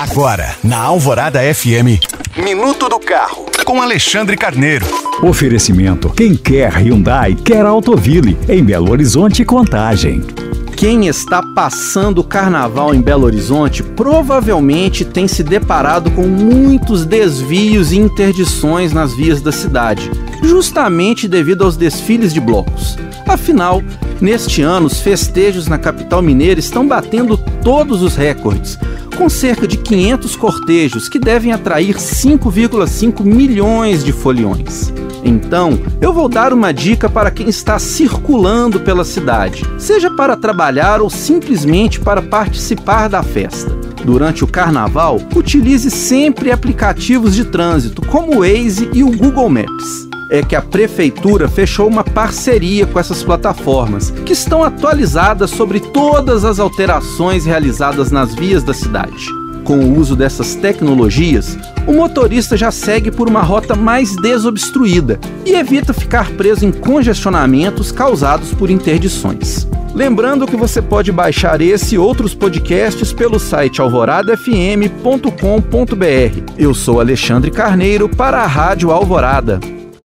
Agora, na Alvorada FM, Minuto do Carro, com Alexandre Carneiro. Oferecimento: quem quer Hyundai, quer Autoville, em Belo Horizonte Contagem. Quem está passando o carnaval em Belo Horizonte provavelmente tem se deparado com muitos desvios e interdições nas vias da cidade, justamente devido aos desfiles de blocos. Afinal, neste ano, os festejos na capital mineira estão batendo todos os recordes, com cerca de 500 cortejos que devem atrair 5,5 milhões de foliões. Então, eu vou dar uma dica para quem está circulando pela cidade, seja para trabalhar ou simplesmente para participar da festa. Durante o carnaval, utilize sempre aplicativos de trânsito como o Waze e o Google Maps é que a prefeitura fechou uma parceria com essas plataformas, que estão atualizadas sobre todas as alterações realizadas nas vias da cidade. Com o uso dessas tecnologias, o motorista já segue por uma rota mais desobstruída e evita ficar preso em congestionamentos causados por interdições. Lembrando que você pode baixar esse e outros podcasts pelo site alvoradafm.com.br. Eu sou Alexandre Carneiro para a Rádio Alvorada.